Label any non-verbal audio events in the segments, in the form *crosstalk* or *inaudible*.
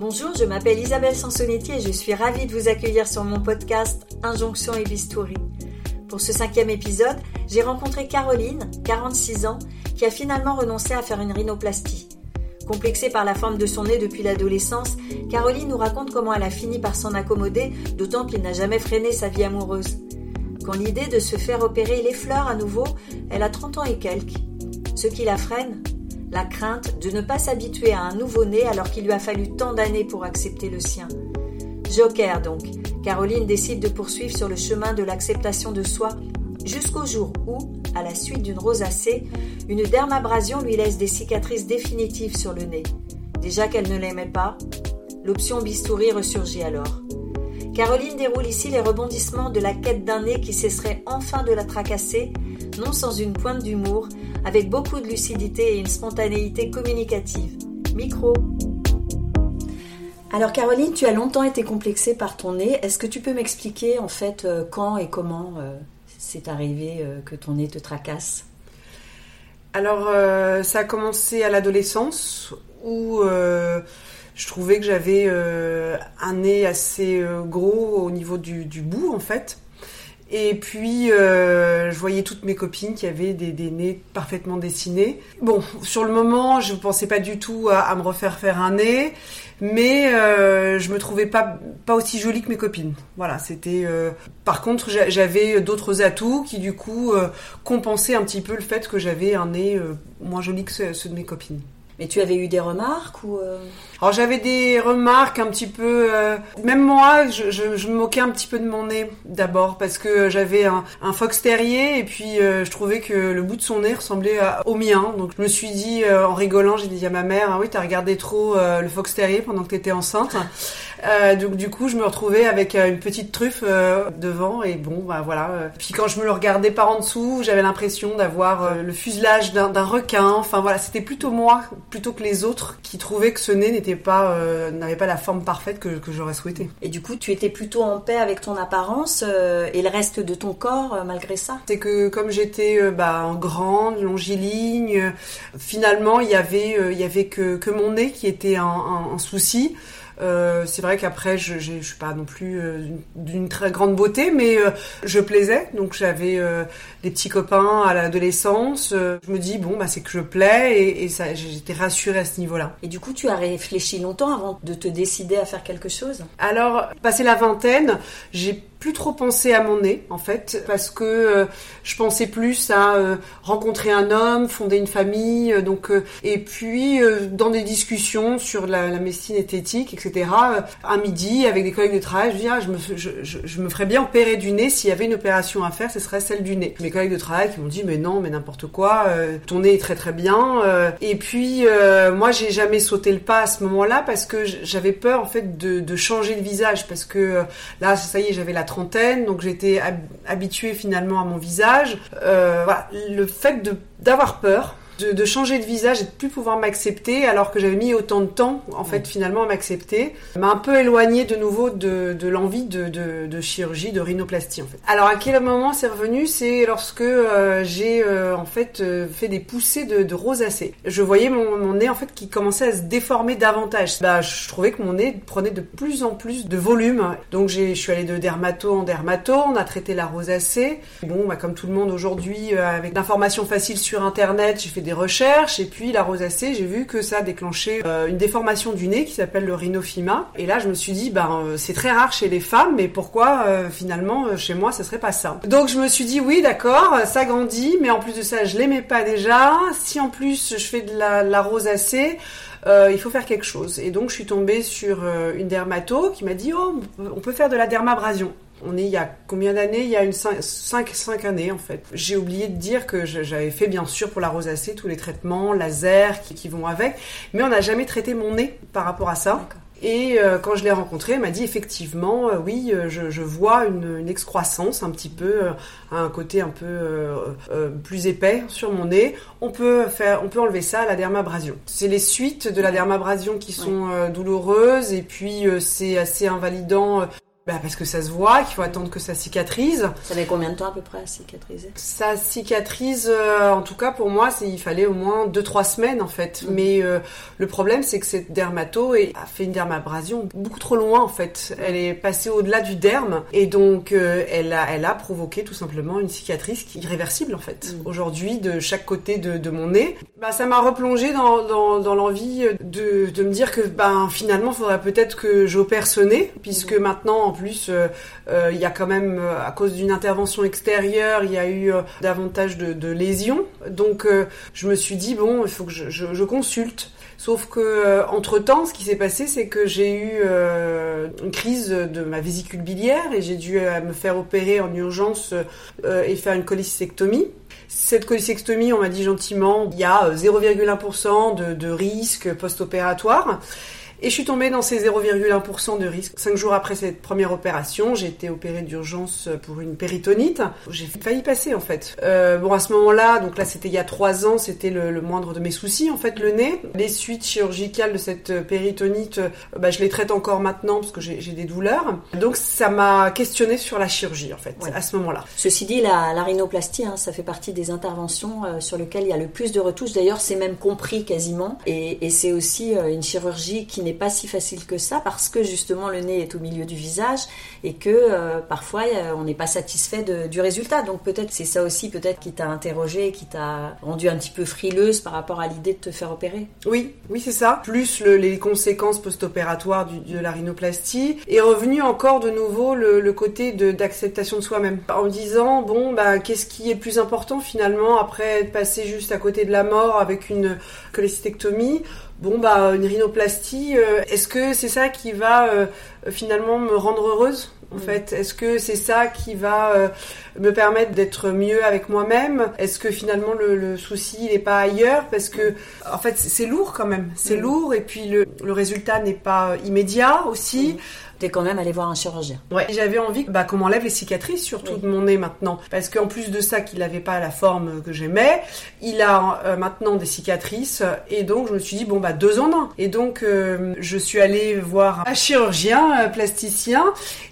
Bonjour, je m'appelle Isabelle Sansonetti et je suis ravie de vous accueillir sur mon podcast Injonction et Bistouri. Pour ce cinquième épisode, j'ai rencontré Caroline, 46 ans, qui a finalement renoncé à faire une rhinoplastie. Complexée par la forme de son nez depuis l'adolescence, Caroline nous raconte comment elle a fini par s'en accommoder, d'autant qu'il n'a jamais freiné sa vie amoureuse. Quand l'idée de se faire opérer les fleurs à nouveau, elle a 30 ans et quelques. Ce qui la freine, la crainte de ne pas s'habituer à un nouveau-né alors qu'il lui a fallu tant d'années pour accepter le sien. Joker donc, Caroline décide de poursuivre sur le chemin de l'acceptation de soi jusqu'au jour où, à la suite d'une rosacée, une dermabrasion lui laisse des cicatrices définitives sur le nez. Déjà qu'elle ne l'aimait pas, l'option bistouri ressurgit alors. Caroline déroule ici les rebondissements de la quête d'un nez qui cesserait enfin de la tracasser, non sans une pointe d'humour, avec beaucoup de lucidité et une spontanéité communicative. Micro. Alors Caroline, tu as longtemps été complexée par ton nez. Est-ce que tu peux m'expliquer en fait euh, quand et comment euh, c'est arrivé euh, que ton nez te tracasse? Alors ça a commencé à l'adolescence où je trouvais que j'avais un nez assez gros au niveau du, bout en fait. Et puis, euh, je voyais toutes mes copines qui avaient des, nez parfaitement dessinés. Bon, sur le moment, je ne pensais pas du tout à, me refaire faire un nez, mais euh, je me trouvais pas aussi jolie que mes copines. Voilà, c'était. Euh... Par contre, j'avais d'autres atouts qui du coup euh, compensaient un petit peu le fait que j'avais un nez euh, moins joli que ceux de mes copines. Mais tu avais eu des remarques ou euh Alors j'avais des remarques un petit peu. Euh, même moi, je, je, me moquais un petit peu de mon nez d'abord parce que j'avais un, un, fox terrier et puis euh, je trouvais que le bout de son nez ressemblait au mien. Donc je me suis dit en rigolant, j'ai dit à ma mère ah oui t'as regardé trop le fox terrier pendant que t'étais enceinte. Donc du coup je me retrouvais avec une petite truffe devant et bon bah voilà. Puis quand je me le regardais par en dessous, j'avais l'impression d'avoir le fuselage d'un requin. Enfin voilà, c'était plutôt moi plutôt que les autres qui trouvaient que ce nez n'était pas euh, n'avait pas la forme parfaite que, que j'aurais souhaité. Et du coup, tu étais plutôt en paix avec ton apparence euh, et le reste de ton corps euh, malgré ça? C'est que comme j'étais bah, grande, longiligne, finalement il y avait il y avait que, que mon nez qui était un, un, un souci. Euh, c'est vrai qu'après, je, je, suis pas non plus euh, d'une très grande beauté, mais euh, je plaisais. Donc j'avais des petits copains à l'adolescence. je me dis bon, bah c'est que je plais et, et ça, j'étais rassurée à ce niveau-là. Et du coup, tu as réfléchi longtemps avant de te décider à faire quelque chose? Alors, passé la vingtaine, j'ai plus trop pensé à mon nez en fait parce que euh, je pensais plus à euh, rencontrer un homme, fonder une famille, euh, donc et puis dans des discussions sur la, la médecine esthétique, etc. un midi avec des collègues de travail, je dis ah, je me je, je, je, me ferais bien opérer du nez s'il y avait une opération à faire, ce serait celle du nez. Mes collègues de travail qui m'ont dit mais non mais n'importe quoi, ton nez est très très bien. et puis moi j'ai jamais sauté le pas à ce moment-là parce que j'avais peur en fait de, de changer de visage parce que là ça y est j'avais la donc j'étais habituée finalement à mon visage. Euh, le fait d'avoir peur, de, changer de visage et de plus pouvoir m'accepter alors que j'avais mis autant de temps en fait finalement à m'accepter m'a un peu éloigné de nouveau de, de l'envie de, de, chirurgie de rhinoplastie en fait. Alors à quel moment c'est revenu? C'est lorsque euh, j'ai euh, en fait euh, fait des poussées de, rosacée je voyais mon, mon, nez en fait qui commençait à se déformer davantage. Bah je trouvais que mon nez prenait de plus en plus de volume. Donc j'ai je suis allée de dermato en dermato on a traité la rosacée. Bon bah comme tout le monde aujourd'hui avec l'information facile sur internet j'ai fait des recherches et puis la rosacée, j'ai vu que ça a déclenché euh, une déformation du nez qui s'appelle le rhinophyma. Et là, je me suis dit, ben euh, c'est très rare chez les femmes, mais pourquoi euh, finalement chez moi, ce serait pas ça? Donc je me suis dit, oui, d'accord, ça grandit, mais en plus de ça, je l'aimais pas déjà. Si en plus je fais de la, rosacée, il faut faire quelque chose. Et donc je suis tombée sur une dermato qui m'a dit, oh, on peut faire de la dermabrasion. On est il y a combien d'années? Il y a une 5, 5, années en fait. J'ai oublié de dire que j'avais fait bien sûr pour la rosacée tous les traitements laser qui, qui vont avec, mais on n'a jamais traité mon nez par rapport à ça. Et euh, quand je l'ai rencontré, elle m'a dit effectivement, euh, oui, euh, je, je, vois une, une, excroissance un petit peu, un côté un peu plus épais sur mon nez. On peut faire, on peut enlever ça à la dermabrasion. C'est les suites de la dermabrasion qui sont douloureuses et puis c'est assez invalidant bah parce que ça se voit, qu'il faut attendre que ça cicatrise. Ça met combien de temps à peu près à cicatriser? Ça cicatrise, euh, en tout cas pour moi, il fallait au moins 2-3 semaines en fait. Mm. Mais euh, le problème c'est que cette dermato a fait une dermabrasion beaucoup trop loin en fait. Elle est passée au-delà du derme et donc euh, elle, a, elle a provoqué tout simplement une cicatrice qui est irréversible en fait. Mm. Aujourd'hui, de chaque côté de, de mon nez, bah, ça m'a replongé dans, dans, dans l'envie de, de, me dire que ben, finalement, il faudrait peut-être que j'opère ce nez, puisque mm. maintenant plus, euh, euh, il y a quand même, euh, à cause d'une intervention extérieure, il y a eu davantage de, lésions. Donc, je me suis dit bon, il faut que je, consulte. Sauf que entre temps, ce qui s'est passé, c'est que j'ai eu une crise de ma vésicule biliaire et j'ai dû me faire opérer en urgence et faire une cholecystectomie. Cette cholecystectomie, on m'a dit gentiment, il y a 0,1% de, de risque post-opératoire. Et je suis tombée dans ces 0,1% de risque. Cinq jours après cette première opération, j'ai été opérée d'urgence pour une péritonite. J'ai failli passer en fait. Euh, bon, à ce moment-là, donc là c'était il y a trois ans, c'était le, moindre de mes soucis en fait, le nez. Les suites chirurgicales de cette péritonite, euh, bah, je les traite encore maintenant parce que j'ai des douleurs. Donc ça m'a questionné sur la chirurgie en fait, à ce moment-là. Ceci dit, la, la rhinoplastie, hein, ça fait partie des interventions euh, sur lesquelles il y a le plus de retouches. D'ailleurs, c'est même compris quasiment. Et, et c'est aussi euh, une chirurgie qui n'est pas si facile que ça parce que justement le nez est au milieu du visage et que euh, parfois on n'est pas satisfait du résultat. Donc peut-être c'est ça aussi peut-être qui t'a interrogé, qui t'a rendu un petit peu frileuse par rapport à l'idée de te faire opérer. Oui, oui c'est ça. Plus les conséquences post-opératoires de la rhinoplastie et revenu encore de nouveau le, côté d'acceptation de, soi-même en disant bon bah qu'est-ce qui est plus important finalement après être passé juste à côté de la mort avec une cholecystectomie bon bah une rhinoplastie, euh, est-ce que c'est ça qui va euh, finalement me rendre heureuse en mm. fait? Est-ce que c'est ça qui va euh, me permettre d'être mieux avec moi-même? Est-ce que finalement le, souci il n'est pas ailleurs? Parce que en fait c'est lourd quand même, c'est mm. lourd et puis le, le résultat n'est pas immédiat aussi. Mm t'es quand même allé voir un chirurgien. Ouais, j'avais envie bah, qu'on m'enlève les cicatrices, surtout de mon nez maintenant. Parce qu'en plus de ça, qu'il n'avait pas la forme que j'aimais, il a euh, maintenant des cicatrices. Et donc, je me suis dit, bon, bah, deux en un. Et donc, euh, je suis allée voir un chirurgien, un plasticien,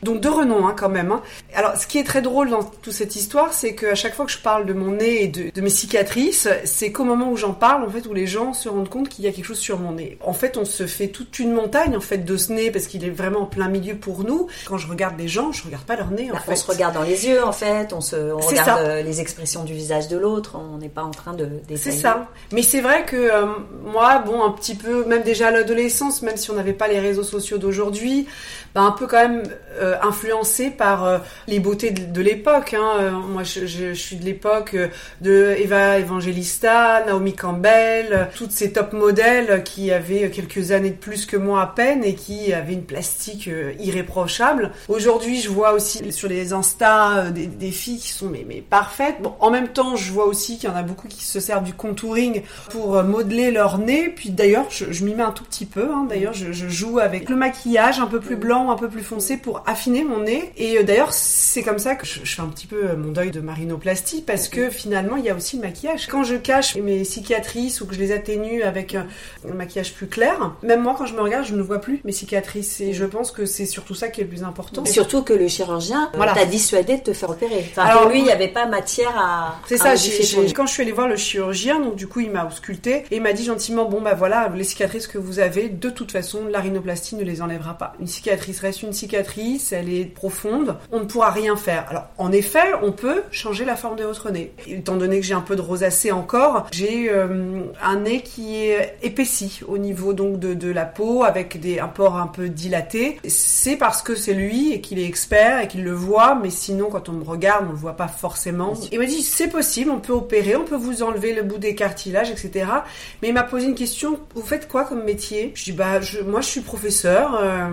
donc de renom hein, quand même. Hein. Alors, ce qui est très drôle dans toute cette histoire, c'est qu'à chaque fois que je parle de mon nez et de, de mes cicatrices, c'est qu'au moment où j'en parle, en fait, où les gens se rendent compte qu'il y a quelque chose sur mon nez. En fait, on se fait toute une montagne, en fait, de ce nez, parce qu'il est vraiment en plein milieu pour nous. Quand je regarde les gens, je regarde pas leur nez. En fait. On se regarde dans les yeux en fait, on se on regarde euh, les expressions du visage de l'autre, on n'est pas en train de C'est ça. Mais c'est vrai que euh, moi, bon, un petit peu, même déjà à l'adolescence, même si on n'avait pas les réseaux sociaux d'aujourd'hui, bah, un peu quand même euh, influencé par les beautés de, l'époque. Hein. moi, je, je, suis de l'époque de Eva Evangelista, Naomi Campbell, toutes ces top modèles qui avaient quelques années de plus que moi à peine et qui avaient une plastique irréprochable. Aujourd'hui, je vois aussi sur les Insta euh, des, filles qui sont mais, mais parfaites. Bon, en même temps, je vois aussi qu'il y en a beaucoup qui se servent du contouring pour euh, modeler leur nez. Puis d'ailleurs, je, m'y mets un tout petit peu. Hein. D'ailleurs, je, joue avec le maquillage un peu plus blanc, un peu plus foncé pour affiner mon nez. Et euh, d'ailleurs, c'est comme ça que je, fais un petit peu mon deuil de marinoplastie parce que finalement, il y a aussi le maquillage. Quand je cache mes cicatrices ou que je les atténue avec un, maquillage plus clair, même moi, quand je me regarde, je ne vois plus mes cicatrices. Et je pense que c'est surtout ça qui est le plus important. surtout que le chirurgien t'a dissuadé de te faire opérer. Alors lui, il n'y avait pas matière à. C'est ça. quand je suis allée voir le chirurgien, donc du coup, il m'a ausculté et il m'a dit gentiment bon bah voilà, les cicatrices que vous avez, de toute façon, la rhinoplastie ne les enlèvera pas. Une cicatrice reste une cicatrice, elle est profonde, on ne pourra rien faire. Alors en effet, on peut changer la forme de votre nez. Étant donné que j'ai un peu de rosacée encore, j'ai euh, un nez qui est épaissi au niveau donc de, de la peau avec des un port un peu dilaté c'est parce que c'est lui et qu'il est expert et qu'il le voit, mais sinon quand on me regarde, on le voit pas forcément. Il m'a dit c'est possible, on peut opérer, on peut vous enlever le bout des cartilages, etc. Mais il m'a posé une question, vous faites quoi comme métier? Je dis bah moi je suis professeur. Euh,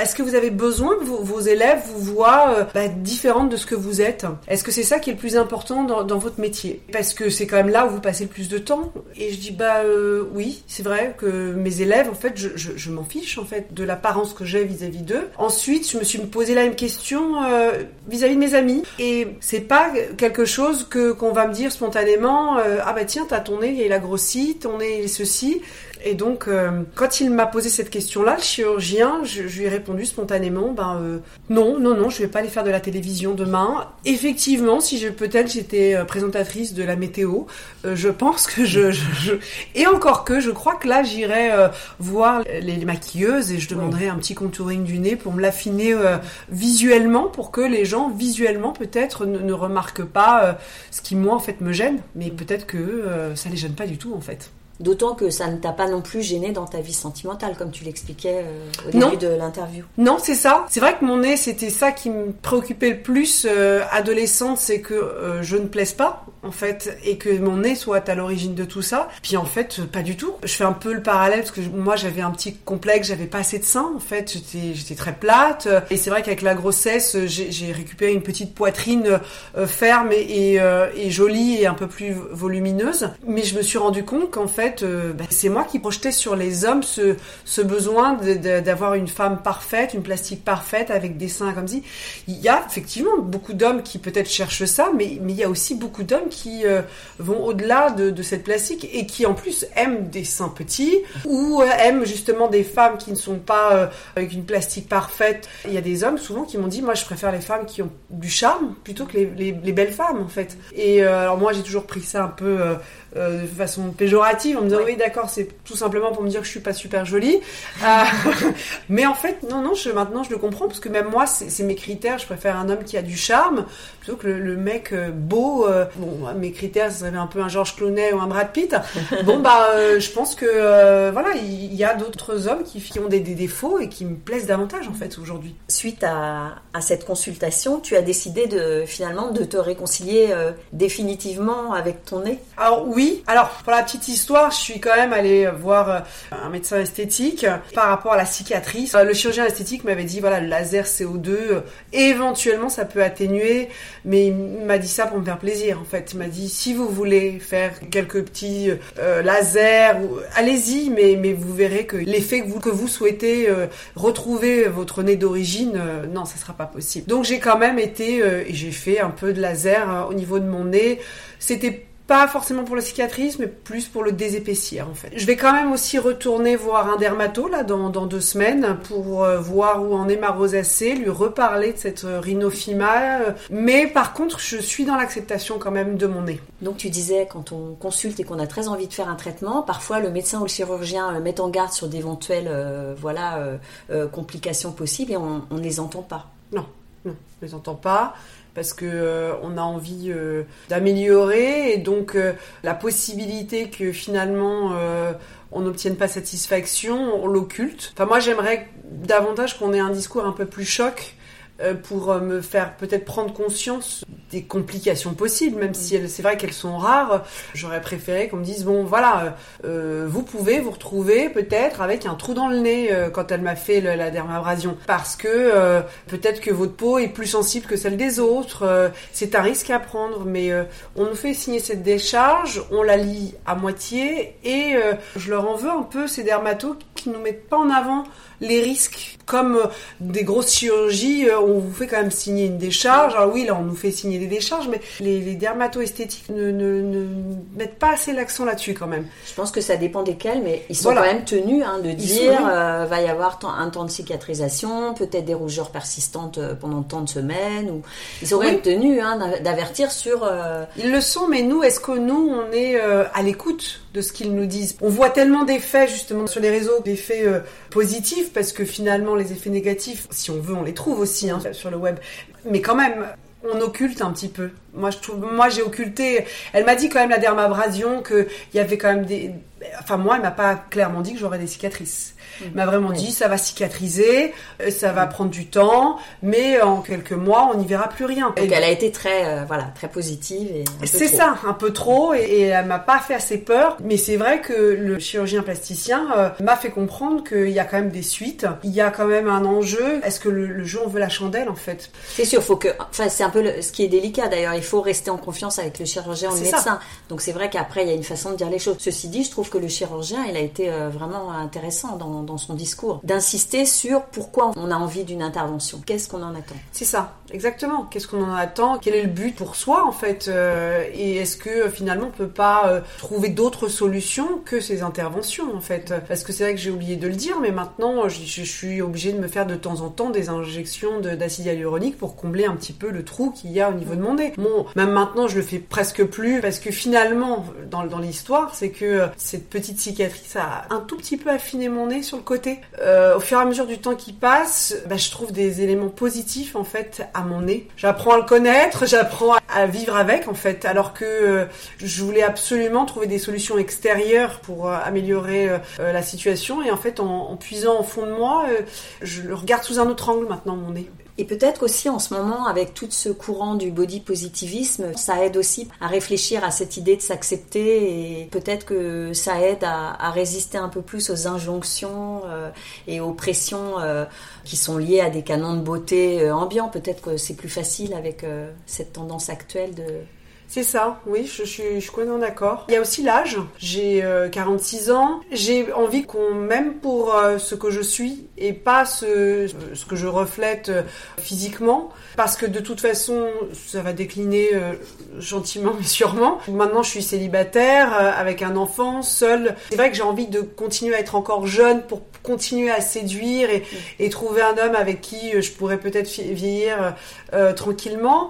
Est-ce que vous avez besoin que vos, élèves vous voient euh, bah, différente de ce que vous êtes? Est-ce que c'est ça qui est le plus important dans, votre métier? Parce que c'est quand même là où vous passez le plus de temps. Et je dis bah euh, oui, c'est vrai que mes élèves en fait je, je m'en fiche en fait de l'apparence que j'ai vis-à-vis Ensuite, je me suis posé la même question euh, vis-à-vis de mes amis. Et c'est pas quelque chose que qu'on va me dire spontanément. Euh, ah bah tiens, t'as ton nez, il a grossi, ton nez, il est ceci Et donc, euh, quand il m'a posé cette question-là, le chirurgien, je, je lui ai répondu spontanément, ben euh, non, non, non, je vais pas aller faire de la télévision demain. Effectivement, si je peut-être j'étais euh, présentatrice de la météo, euh, je pense que je, je, je- et encore que je crois que là j'irai voir les, les maquilleuses et je demanderai un petit contouring du nez pour me l'affiner visuellement pour que les gens visuellement peut-être ne, ne remarquent pas ce qui moi en fait me gêne, mais peut-être que ça les gêne pas du tout en fait. D'autant que ça ne t'a pas non plus gêné dans ta vie sentimentale, comme tu l'expliquais euh, au Non. début de l'interview. Non, c'est ça. C'est vrai que mon nez, c'était ça qui me préoccupait le plus euh, adolescente, c'est que euh, je ne plaise pas, en fait, et que mon nez soit à l'origine de tout ça. Puis en fait, pas du tout. Je fais un peu le parallèle parce que moi, j'avais un petit complexe, j'avais pas assez de seins, en fait. J'étais, j'étais très plate. Et c'est vrai qu'avec la grossesse, j'ai, j'ai récupéré une petite poitrine euh, ferme et, et, euh, et jolie et un peu plus volumineuse. Mais je me suis rendu compte qu'en fait, euh, bah, c'est moi qui projetais sur les hommes ce, ce besoin d'avoir une femme parfaite, une plastique parfaite avec des seins comme si. Il y a effectivement beaucoup d'hommes qui peut-être cherchent ça, mais il y a aussi beaucoup d'hommes qui euh, vont au-delà de, cette plastique et qui en plus aiment des seins petits ou euh, aiment justement des femmes qui ne sont pas euh, avec une plastique parfaite. Il y a des hommes souvent qui m'ont dit moi je préfère les femmes qui ont du charme plutôt que les, les- les belles femmes en fait. Et alors moi j'ai toujours pris ça un peu euh, de façon péjorative en me disant oui d'accord c'est tout simplement pour me dire que je suis pas super jolie. *laughs* Euh, *laughs* mais en fait non non je, maintenant je le comprends parce que même moi c'est mes critères. Je préfère un homme qui a du charme plutôt que le, le mec euh, beau. euh, bon mes critères ça serait un peu un George Clooney ou un Brad Pitt. *laughs* Bon bah je pense que voilà il y, a d'autres hommes qui, qui ont des, des défauts et qui me plaisent davantage en fait aujourd'hui. Suite à, à cette consultation, tu as décidé de finalement de te réconcilier définitivement avec ton nez? Alors oui, alors pour la petite histoire, je suis quand même allée voir euh, un médecin esthétique par rapport à la cicatrice. Euh, Le chirurgien esthétique m'avait dit voilà le laser CO2 euh, éventuellement ça peut atténuer, mais il m'a dit ça pour me faire plaisir en fait. Il m'a dit si vous voulez faire quelques petits euh, lasers, allez-y, mais vous verrez que l'effet que vous que vous souhaitez euh, retrouver votre nez d'origine, euh, non ça sera pas possible. Donc j'ai quand même été euh, et j'ai fait un peu de laser euh, au niveau de mon nez. C'était pas forcément pour la cicatrice, mais plus pour le désépaissir en fait. Je vais quand même aussi retourner voir un dermato là dans, dans deux semaines pour euh, voir où en est ma rosacée, lui reparler de cette euh, rhinophyma. euh, mais par contre, je suis dans l'acceptation quand même de mon nez. Donc tu disais quand on consulte et qu'on a très envie de faire un traitement, parfois le médecin ou le chirurgien euh, met en garde sur d'éventuelles voilà complications possibles et on on ne les entend pas. Non, non, je les entends pas parce que euh, on a envie euh, d'améliorer et donc euh, la possibilité que finalement euh, on n'obtienne pas satisfaction, on l'occulte. Enfin moi j'aimerais davantage qu'on ait un discours un peu plus choc pour euh, me faire peut-être prendre conscience des complications possibles, même si c'est vrai qu'elles sont rares. J'aurais préféré qu'on me dise bon voilà, euh, vous pouvez vous retrouver peut-être avec un trou dans le nez euh, quand elle m'a fait la dermabrasion, parce que euh, peut-être que votre peau est plus sensible que celle des autres. euh, c'est un risque à prendre, mais euh, on nous fait signer cette décharge, on la lit à moitié et euh, je leur en veux un peu ces dermatos qui nous mettent pas en avant les risques. Comme euh, des grosses chirurgies, euh, on vous fait quand même signer une décharge. Alors oui, là, on nous fait signer des décharges, mais les, les dermato-esthétiques ne, ne- ne mettent pas assez l'accent là-dessus quand même. Je pense que ça dépend desquels, mais ils sont Voilà. quand même tenus hein, de Ils dire euh, va y avoir un temps de cicatrisation, peut-être des rougeurs persistantes euh, pendant tant de semaines. Ou... Ils sont quand Oui. même tenus hein, d'av- d'avertir sur... euh, Ils le sont, mais nous, est-ce que nous, on est euh, à l'écoute de ce qu'ils nous disent? On voit tellement d'effets, justement, sur les réseaux, d'effets euh, positifs, parce que finalement, les effets négatifs, si on veut, on les trouve aussi hein, sur le web. Mais quand même, on occulte un petit peu. Moi, je trouve, moi, j'ai occulté. Elle m'a dit quand même la dermabrasion qu'il y avait quand même des. Enfin, moi, elle m'a pas clairement dit que j'aurais des cicatrices. Elle m'a vraiment Oui. dit ça va cicatriser, euh, ça va prendre du temps, mais en quelques mois, on n'y verra plus rien. Donc Et- elle a été très, euh, voilà, très positive. c'est ça, un peu trop, et, et elle m'a pas fait assez peur. Mais c'est vrai que le chirurgien plasticien euh, m'a fait comprendre qu'il y a quand même des suites. Il y a quand même un enjeu. Est-ce que le, le jeu on veut la chandelle en fait? C'est sûr, faut que, enfin, c'est un peu le- ce qui est délicat d'ailleurs. Il faut rester en confiance avec le chirurgien ou le ça. médecin. Donc c'est vrai qu'après, il y a une façon de dire les choses. Ceci dit, je trouve que le chirurgien, il a été euh, vraiment intéressant dans, dans son discours, d'insister sur pourquoi on a envie d'une intervention. Qu'est-ce qu'on en attend? C'est ça, exactement. Qu'est-ce qu'on en attend? Quel est le but pour soi en fait Euh, Et est-ce que euh, finalement on peut pas euh, trouver d'autres solutions que ces interventions en fait? Parce que c'est vrai que j'ai oublié de le dire, mais maintenant je, suis obligée de me faire de temps en temps des injections de- d'acide hyaluronique pour combler un petit peu le trou qu'il y a au niveau de mon nez. Bon, même maintenant je le fais presque plus parce que finalement dans, dans l'histoire c'est que cette petite cicatrice a un tout petit peu affiné mon nez le côté. Euh, au fur et à mesure du temps qui passe, bah, je trouve des éléments positifs en fait à mon nez. J'apprends à le connaître, j'apprends à- vivre avec en fait, alors que euh, je voulais absolument trouver des solutions extérieures pour euh, améliorer la situation et en fait en, puisant au fond de moi, je le regarde sous un autre angle maintenant mon nez. Et peut-être aussi en ce moment, avec tout ce courant du body positivisme, ça aide aussi à réfléchir à cette idée de s'accepter et peut-être que ça aide à, à résister un peu plus aux injonctions euh, et aux pressions euh, qui sont liées à des canons de beauté euh, ambiants. Peut-être que c'est plus facile avec euh, cette tendance actuelle de... C'est ça, oui, je, suis- je suis complètement d'accord. Il y a aussi l'âge. J'ai euh, 46 ans. J'ai envie qu'on m'aime pour euh, ce que je suis et pas ce, ce que je reflète euh, physiquement. Parce que de toute façon, ça va décliner euh, gentiment *laughs* mais sûrement. Maintenant, je suis célibataire, euh, avec un enfant, seule. C'est vrai que j'ai envie de continuer à être encore jeune pour continuer à séduire et, et trouver un homme avec qui euh, je pourrais peut-être vieillir euh, tranquillement.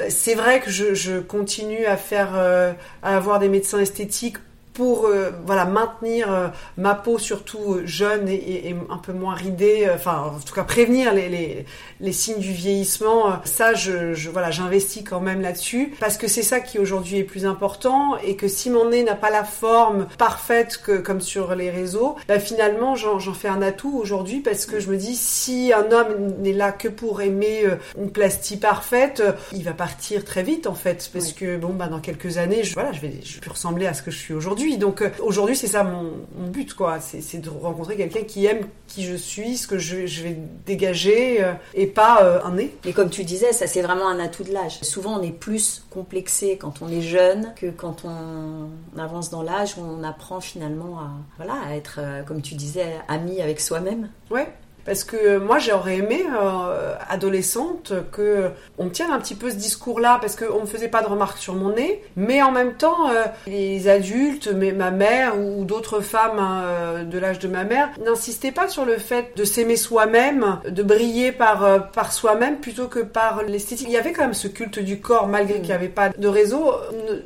Euh, C'est vrai que je, je continue à faire, euh, à avoir des médecins esthétiques pour euh, voilà maintenir euh, ma peau surtout euh, jeune et, et- et un peu moins ridée, enfin en tout cas prévenir les, les, les signes du vieillissement. Ça, je, je voilà, j'investis quand même là-dessus parce que c'est ça qui aujourd'hui est plus important et que si mon nez n'a pas la forme parfaite que comme sur les réseaux, bah, finalement j'en fais un atout aujourd'hui parce que je me dis si un homme n'est là que pour aimer une plastie parfaite, il va partir très vite en fait parce Oui. que bon bah dans quelques années, je, voilà, je vais je vais plus ressembler à ce que je suis aujourd'hui. Donc euh, aujourd'hui c'est ça mon, mon but quoi, c'est de rencontrer quelqu'un qui aime qui je suis, ce que je, je vais dégager euh, et pas euh, un nez. Mais comme tu disais, ça c'est vraiment un atout de l'âge. Souvent on est plus complexé quand on est jeune que quand on avance dans l'âge où on apprend finalement à, voilà, à être, euh, comme tu disais, ami avec soi-même. Ouais. Parce que euh, moi j'aurais aimé, euh, adolescente, que on tienne un petit peu ce discours-là, parce qu'on me faisait pas de remarques sur mon nez, mais en même temps, euh, les adultes, mais ma mère ou d'autres femmes hein, euh, de l'âge de ma mère, n'insistaient pas sur le fait de s'aimer soi-même, de briller par, euh, par soi-même plutôt que par l'esthétique. Il y avait quand même ce culte du corps, malgré qu'il n'y avait pas de réseau.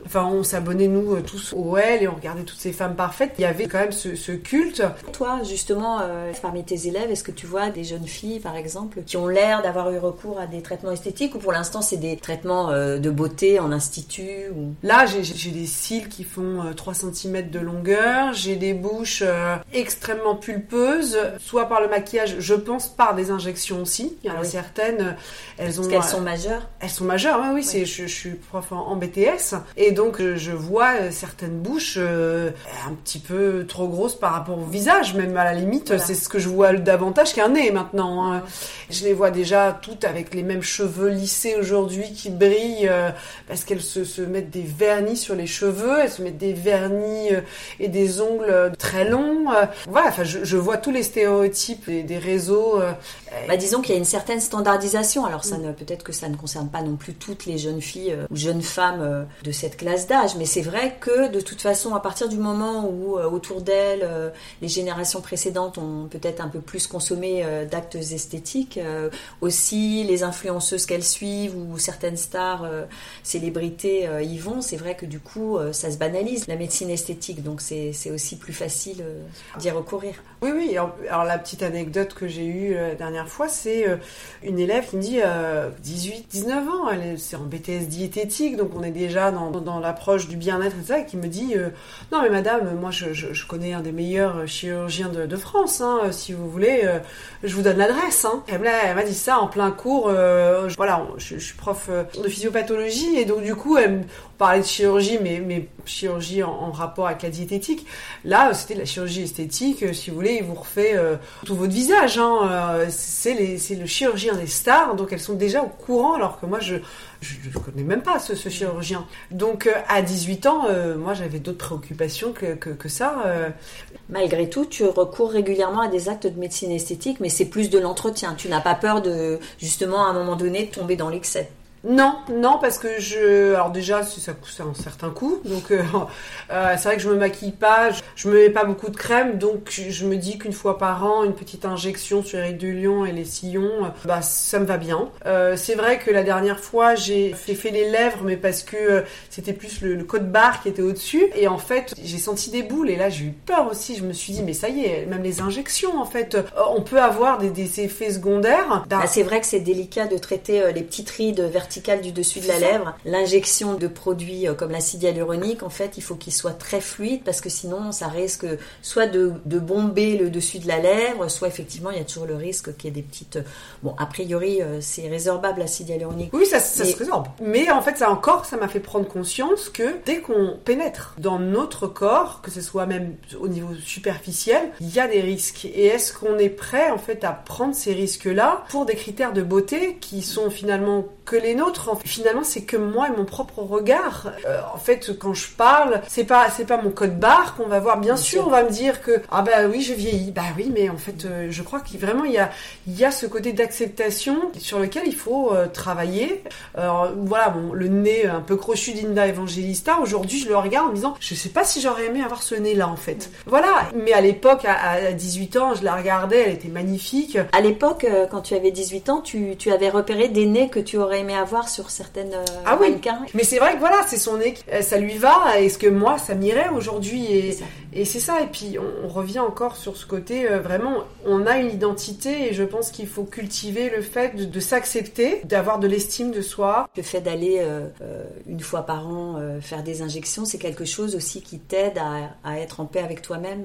Enfin, on s'abonnait nous euh, tous au L et on regardait toutes ces femmes parfaites. Il y avait quand même ce, ce culte. Toi, justement, parmi tes élèves, est-ce que tu vois des jeunes filles, par exemple, qui ont l'air d'avoir eu recours à des traitements esthétiques ou pour l'instant c'est des traitements euh, de beauté en institut ou... Là, j'ai- des cils qui font euh, 3 cm de longueur, j'ai des bouches euh, extrêmement pulpeuses, soit par le maquillage, je pense par des injections aussi. Il y en Ah a oui. certaines, euh, elles ont, Parce qu'elles sont majeures elles sont majeures, oui, oui, c'est, je, je suis prof en, en BTS, et donc je vois certaines bouches un petit peu trop grosses par rapport au visage, même à la limite, Voilà. c'est ce que je vois davantage qu'un nez maintenant. hein. Je les vois déjà toutes avec les mêmes cheveux lissés aujourd'hui qui brillent euh, parce qu'elles se, se mettent des vernis sur les cheveux, elles se mettent des vernis euh, et des ongles euh, très longs. euh. voilà, enfin, je, je vois tous les stéréotypes des, des réseaux. Bah, disons qu'il y a une certaine standardisation. Alors ça ne peut-être que ça ne concerne pas non plus toutes les jeunes filles ou jeunes femmes de cette classe d'âge, mais c'est vrai que de toute façon, à partir du moment où autour d'elles, les générations précédentes ont peut-être un peu plus consommé euh, d'actes esthétiques, euh, aussi les influenceuses qu'elles suivent ou certaines stars, euh, célébrités y vont, c'est vrai que du coup, ça se banalise la médecine esthétique, donc c'est aussi plus facile d'y recourir. Oui, oui. Alors, la petite anecdote que j'ai eue la dernière fois, c'est une élève qui me dit euh, 18, 19 ans, elle est- c'est en BTS diététique, donc on est déjà dans, dans l'approche du bien-être et tout ça, et qui me dit non mais madame, moi je, connais un des meilleurs chirurgiens de, France, hein, si vous voulez, je vous donne l'adresse. Hein. Elle, m'a dit ça en plein cours. euh, je- voilà, je, suis prof euh, de physiopathologie et donc du coup me parlait de chirurgie, mais, chirurgie en, rapport avec la diététique. Là, c'était la chirurgie esthétique. Si vous voulez, il vous refait tout votre visage. Hein. c'est le chirurgien des stars, donc elles sont déjà au courant, alors que moi, je je ne connais même pas ce, chirurgien. Donc à 18 ans, moi j'avais d'autres préoccupations que, ça. Malgré tout, tu recours régulièrement à des actes de médecine esthétique, mais c'est plus de l'entretien. Tu n'as pas peur de, justement, à un moment donné, tomber dans l'excès. Non, non, parce que je. Alors déjà, ça coûte un certain coût. Donc, euh, *laughs* euh, c'est vrai que je me maquille pas, je, me mets pas beaucoup de crème. Donc, je me dis qu'une fois par an, une petite injection sur les deux lions et les sillons, euh, bah, ça me va bien. c'est vrai que la dernière fois, j'ai fait, fait les lèvres, mais parce que c'était plus le, code barre qui était au-dessus. Et en fait, j'ai senti des boules. Et là, j'ai eu peur aussi. Je me suis dit, mais ça y est, même les injections, en fait, on peut avoir des, effets secondaires. Bah, c'est vrai que c'est délicat de traiter les petites rides verticales du dessus de la lèvre. L'injection de produits euh, comme l'acide hyaluronique, en fait, il faut qu'il soit très fluide parce que sinon, ça risque soit de, bomber le dessus de la lèvre, soit effectivement, il y a toujours le risque qu'il y ait des petites. Euh, bon, a priori, euh, c'est résorbable l'acide hyaluronique. Oui, ça, se résorbe. Mais en fait, ça encore, ça m'a fait prendre conscience que dès qu'on pénètre dans notre corps, que ce soit même au niveau superficiel, il y a des risques. Et est-ce qu'on est prêt, en fait, à prendre ces risques-là pour des critères de beauté qui sont finalement que les nôtres. Finalement, c'est que moi et mon propre regard. Euh, en fait, quand je parle, c'est pas c'est pas mon code barre qu'on va voir. Bien, sûr, on va me dire que ah bah oui, je vieillis. Bah oui, mais en fait, euh, je crois qu'il vraiment il y a il y a ce côté d'acceptation sur lequel il faut euh, travailler. Alors voilà, bon, le nez un peu crochu d'Inda Evangelista. Aujourd'hui, je le regarde en me disant, je sais pas si j'aurais aimé avoir ce nez là en fait. Voilà. Mais à l'époque, à, 18 ans, je la regardais, elle était magnifique. À l'époque, quand tu avais 18 ans, tu, tu avais repéré des nez que tu aurais aimé avoir sur certaines euh, ah oui. Mais c'est vrai que voilà, c'est son nez, euh, ça lui va. Est-ce que moi, ça m'irait aujourd'hui Et c'est ça. Et puis on, revient encore sur ce côté euh, vraiment, on a une identité et je pense qu'il faut cultiver le fait de, s'accepter, d'avoir de l'estime de soi. Le fait d'aller une fois par an faire des injections, c'est quelque chose aussi qui t'aide à, à, être en paix avec toi-même.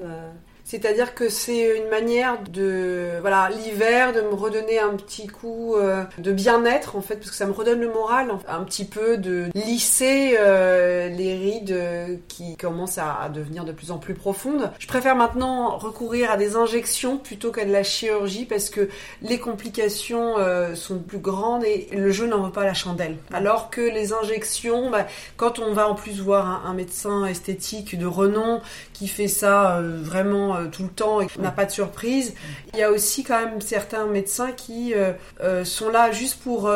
C'est-à-dire que c'est une manière de, voilà, l'hiver, de me redonner un petit coup euh, de bien-être en fait, parce que ça me redonne le moral, un petit peu de lisser euh, les rides qui commencent à, devenir de plus en plus profondes. Je préfère maintenant recourir à des injections plutôt qu'à de la chirurgie parce que les complications euh, sont plus grandes et le jeu n'en veut pas la chandelle. Alors que les injections, bah, quand on va en plus voir un médecin esthétique de renom qui fait ça vraiment euh, tout le temps et qu'on n'a pas de surprise. Il y a aussi quand même certains médecins qui euh, euh, sont là juste pour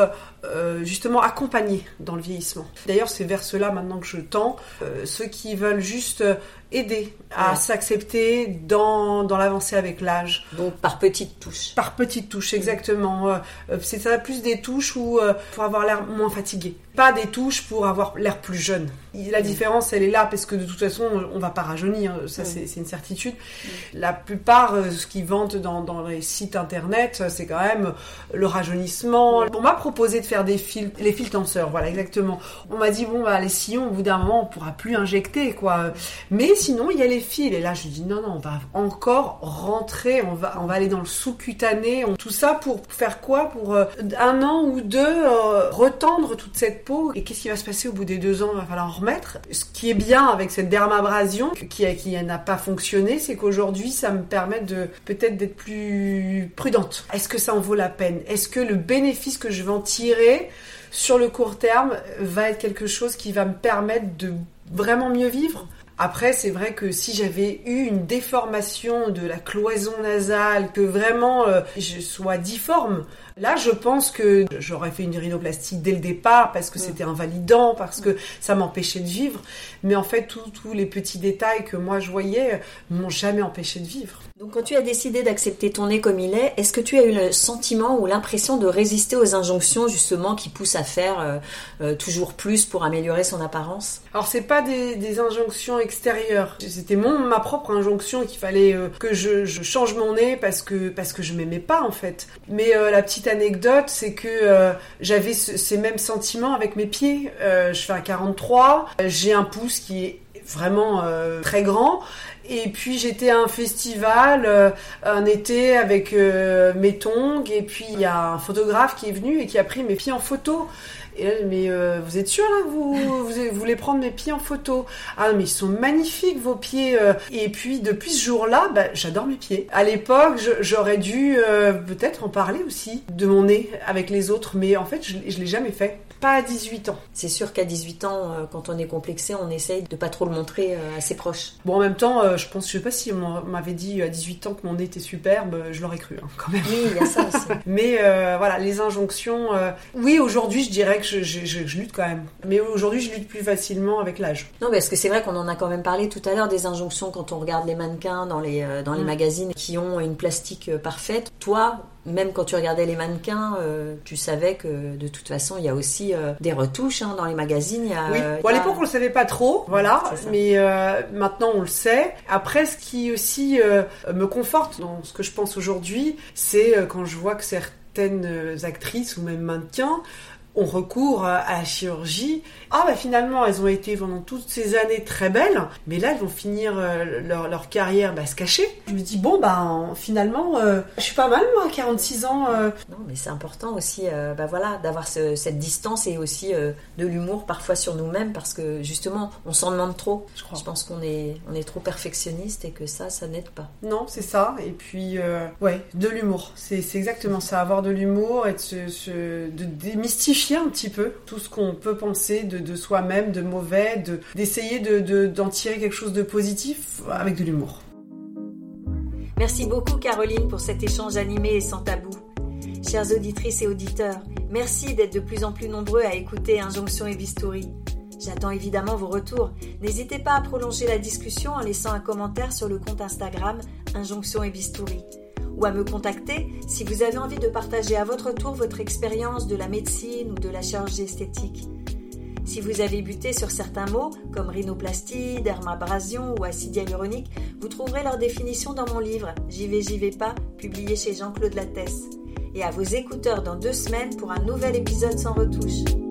justement accompagner dans le vieillissement. D'ailleurs, c'est vers cela maintenant que je tends. ceux qui veulent juste aider à s'accepter dans, dans l'avancée avec l'âge. Donc par petites touches. Par petites touches, exactement. c'est ça plus des touches où, pour avoir l'air moins fatigué. Pas des touches pour avoir l'air plus jeune. La différence, elle est là parce que de toute façon, on va pas rajeunir, ça c'est une certitude. La plupart, euh, ce qu'ils vendent dans, dans, les sites internet, c'est quand même le rajeunissement. On m'a proposé de faire des fils, les fils tenseurs, voilà exactement. On m'a dit bon bah les sillons, au bout d'un moment, on pourra plus injecter quoi. Mais sinon, il y a les fils. Et là, je dis non non, on va encore rentrer, on va on va aller dans le sous-cutané. Tout ça pour faire quoi? Pour euh, un an ou deux euh, retendre toute cette peau. Et qu'est-ce qui va se passer au bout des deux ans? Il va falloir remettre. Ce qui est bien avec cette dermabrasion, qui, qui n'a pas fonctionné, c'est qu'aujourd'hui, ça me permet de peut-être d'être plus prudente. Est-ce que ça en vaut la peine? Est-ce que le bénéfice que je vais en tirer sur le court terme va être quelque chose qui va me permettre de vraiment mieux vivre après, c'est vrai que si j'avais eu une déformation de la cloison nasale, que vraiment euh, je sois difforme, Là, je pense que j'aurais fait une rhinoplastie dès le départ parce que mm. c'était invalidant, parce que ça m'empêchait de vivre. Mais en fait, tous les petits détails que moi je voyais m'ont jamais empêché de vivre. Donc, quand tu as décidé d'accepter ton nez comme il est, est-ce que tu as eu le sentiment ou l'impression de résister aux injonctions justement qui poussent à faire euh, euh, toujours plus pour améliorer son apparence? Alors, c'est pas des, injonctions extérieures. C'était mon ma propre injonction qu'il fallait euh, que je, change mon nez parce que parce que je m'aimais pas en fait. Mais la petite anecdote, c'est que euh, j'avais ces mêmes sentiments avec mes pieds. Euh, je fais un 43, j'ai un pouce qui est vraiment euh, très grand. Et puis j'étais à un festival un été avec mes tongs et puis il y a un photographe qui est venu et qui a pris mes pieds en photo. Et elle, mais euh, vous êtes sûr là vous, voulez prendre mes pieds en photo? Ah mais ils sont magnifiques vos pieds. euh. Et puis depuis ce jour-là, bah, j'adore mes pieds. À l'époque, j'aurais dû euh, peut-être en parler aussi de mon nez avec les autres, mais en fait, je, je l'ai jamais fait. Pas à 18 ans. C'est sûr qu'à 18 ans, euh, quand on est complexé, on essaye de pas trop le montrer euh, à ses proches. Bon, en même temps, euh, je pense, je sais pas si on m'avait dit à 18 ans que mon nez était superbe, je l'aurais cru hein, quand même. Oui, il y a ça aussi. *laughs* Mais euh, voilà, les injonctions. euh, Oui, aujourd'hui, je dirais que je, je- je- je lutte quand même. Mais aujourd'hui, je lutte plus facilement avec l'âge. Non, parce que c'est vrai qu'on en a quand même parlé tout à l'heure des injonctions quand on regarde les mannequins dans les, dans les Mm. magazines qui ont une plastique parfaite. Toi, même quand tu regardais les mannequins, euh, tu savais que de toute façon, il y a aussi euh, des retouches hein, dans les magazines. Il y a, Oui. euh, Bon, à l'époque, on le savait pas trop, voilà. Mais euh, maintenant, on le sait. Après, ce qui aussi me conforte dans ce que je pense aujourd'hui, c'est quand je vois que certaines actrices ou même mannequins ont recours à à la chirurgie. Ah bah finalement elles ont été pendant toutes ces années très belles, mais là elles vont finir euh, leur, leur carrière bah, se cacher. Je me dis bon bah en- finalement euh, je suis pas mal moi, 46 ans. euh, Non, mais c'est important aussi, euh, bah voilà, d'avoir ce- cette distance et aussi euh, de l'humour parfois sur nous-mêmes parce que justement, on s'en demande trop. je crois. Je pense qu'on est, on est trop perfectionniste et que ça, ça n'aide pas. Non, c'est ça. Et puis, euh, ouais, de l'humour. C'est c'est exactement ça. Avoir de l'humour et de, se, se- de démystifier un petit peu tout ce qu'on peut penser de, de soi-même, de mauvais, de- d'essayer de, de- d'en tirer quelque chose de positif avec de l'humour. Merci beaucoup Caroline pour cet échange animé et sans tabou. Chères auditrices et auditeurs, merci d'être de plus en plus nombreux à écouter Injonction et Bistouri. J'attends évidemment vos retours. N'hésitez pas à prolonger la discussion en laissant un commentaire sur le compte Instagram Injonction et Bistouri ou à me contacter si vous avez envie de partager à votre tour votre expérience de la médecine ou de la chirurgie esthétique. Si vous avez buté sur certains mots, comme rhinoplastie, dermabrasion ou acide hyaluronique, vous trouverez leur définition dans mon livre J'y vais, j'y vais pas, publié chez Jean-Claude Lattès. Et à vos écouteurs dans deux semaines pour un nouvel épisode sans retouche.